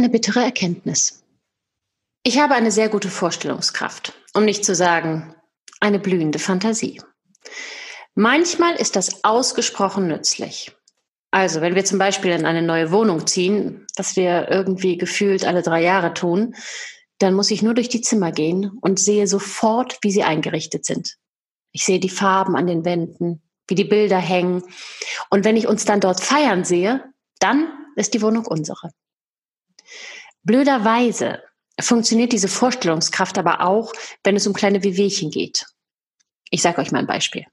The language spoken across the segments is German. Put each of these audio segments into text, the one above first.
eine bittere Erkenntnis. Ich habe eine sehr gute Vorstellungskraft, um nicht zu sagen, eine blühende Fantasie. Manchmal ist das ausgesprochen nützlich. Also, wenn wir zum Beispiel in eine neue Wohnung ziehen, was wir irgendwie gefühlt alle drei Jahre tun, dann muss ich nur durch die Zimmer gehen und sehe sofort, wie sie eingerichtet sind. Ich sehe die Farben an den Wänden, wie die Bilder hängen. Und wenn ich uns dann dort feiern sehe, dann ist die Wohnung unsere. Blöderweise funktioniert diese Vorstellungskraft aber auch, wenn es um kleine Wehwehchen geht. Ich sage euch mal ein Beispiel.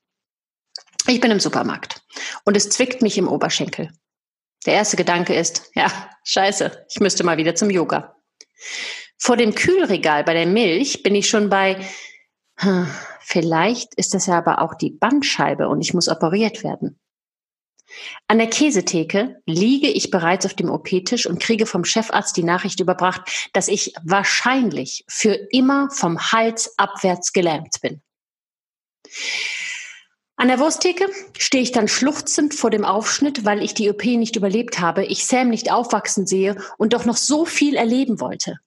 Ich bin im Supermarkt und es zwickt mich im Oberschenkel. Der erste Gedanke ist, ja, scheiße, ich müsste mal wieder zum Yoga. Vor dem Kühlregal bei der Milch bin ich schon bei, hm, vielleicht ist das ja aber auch die Bandscheibe und ich muss operiert werden. An der Käsetheke liege ich bereits auf dem OP-Tisch und kriege vom Chefarzt die Nachricht überbracht, dass ich wahrscheinlich für immer vom Hals abwärts gelähmt bin. An der Wursttheke stehe ich dann schluchzend vor dem Aufschnitt, weil ich die OP nicht überlebt habe, ich Sam nicht aufwachsen sehe und doch noch so viel erleben wollte.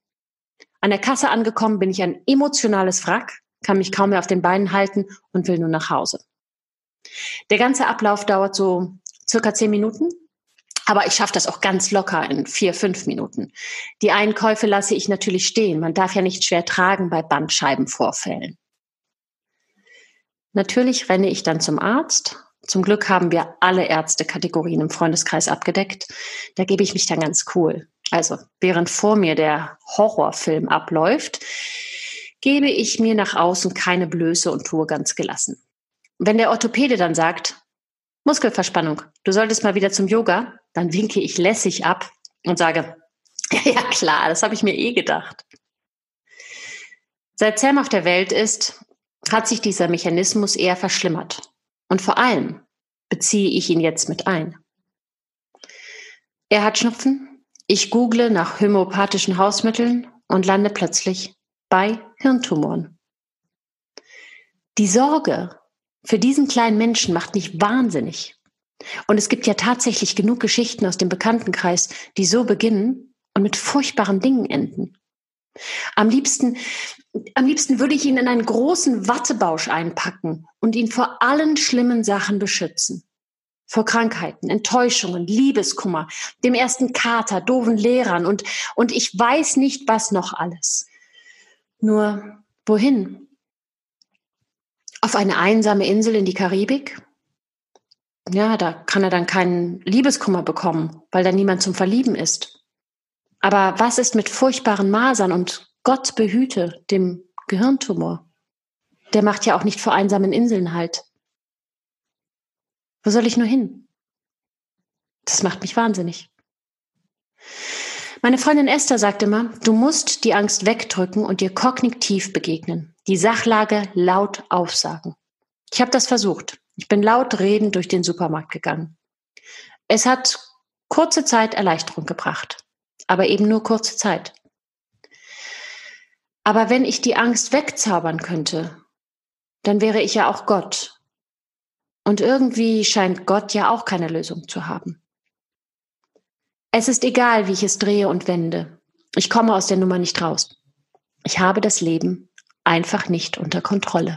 An der Kasse angekommen bin ich ein emotionales Wrack, kann mich kaum mehr auf den Beinen halten und will nur nach Hause. Der ganze Ablauf dauert so circa zehn Minuten, aber ich schaffe das auch ganz locker in vier, fünf Minuten. Die Einkäufe lasse ich natürlich stehen. Man darf ja nicht schwer tragen bei Bandscheibenvorfällen. Natürlich renne ich dann zum Arzt. Zum Glück haben wir alle Ärztekategorien im Freundeskreis abgedeckt. Da gebe ich mich dann ganz cool. Also, während vor mir der Horrorfilm abläuft, gebe ich mir nach außen keine Blöße und tue ganz gelassen. Wenn der Orthopäde dann sagt, Muskelverspannung, du solltest mal wieder zum Yoga, dann winke ich lässig ab und sage, ja klar, das habe ich mir eh gedacht. Seit Sam auf der Welt ist, hat sich dieser Mechanismus eher verschlimmert. Und vor allem beziehe ich ihn jetzt mit ein. Er hat Schnupfen, ich google nach homöopathischen Hausmitteln und lande plötzlich bei Hirntumoren. Die Sorge für diesen kleinen Menschen macht mich wahnsinnig. Und es gibt ja tatsächlich genug Geschichten aus dem Bekanntenkreis, die so beginnen und mit furchtbaren Dingen enden. Am liebsten, am liebsten würde ich ihn in einen großen Wattebausch einpacken und ihn vor allen schlimmen Sachen beschützen. Vor Krankheiten, Enttäuschungen, Liebeskummer, dem ersten Kater, doofen Lehrern und, und ich weiß nicht, was noch alles. Nur wohin? Auf eine einsame Insel in die Karibik? Ja, da kann er dann keinen Liebeskummer bekommen, weil da niemand zum Verlieben ist. Aber was ist mit furchtbaren Masern und Gott behüte dem Gehirntumor? Der macht ja auch nicht vor einsamen Inseln halt. Wo soll ich nur hin? Das macht mich wahnsinnig. Meine Freundin Esther sagt immer, du musst die Angst wegdrücken und dir kognitiv begegnen, die Sachlage laut aufsagen. Ich habe das versucht. Ich bin laut redend durch den Supermarkt gegangen. Es hat kurze Zeit Erleichterung gebracht aber eben nur kurze Zeit. Aber wenn ich die Angst wegzaubern könnte, dann wäre ich ja auch Gott. Und irgendwie scheint Gott ja auch keine Lösung zu haben. Es ist egal, wie ich es drehe und wende. Ich komme aus der Nummer nicht raus. Ich habe das Leben einfach nicht unter Kontrolle.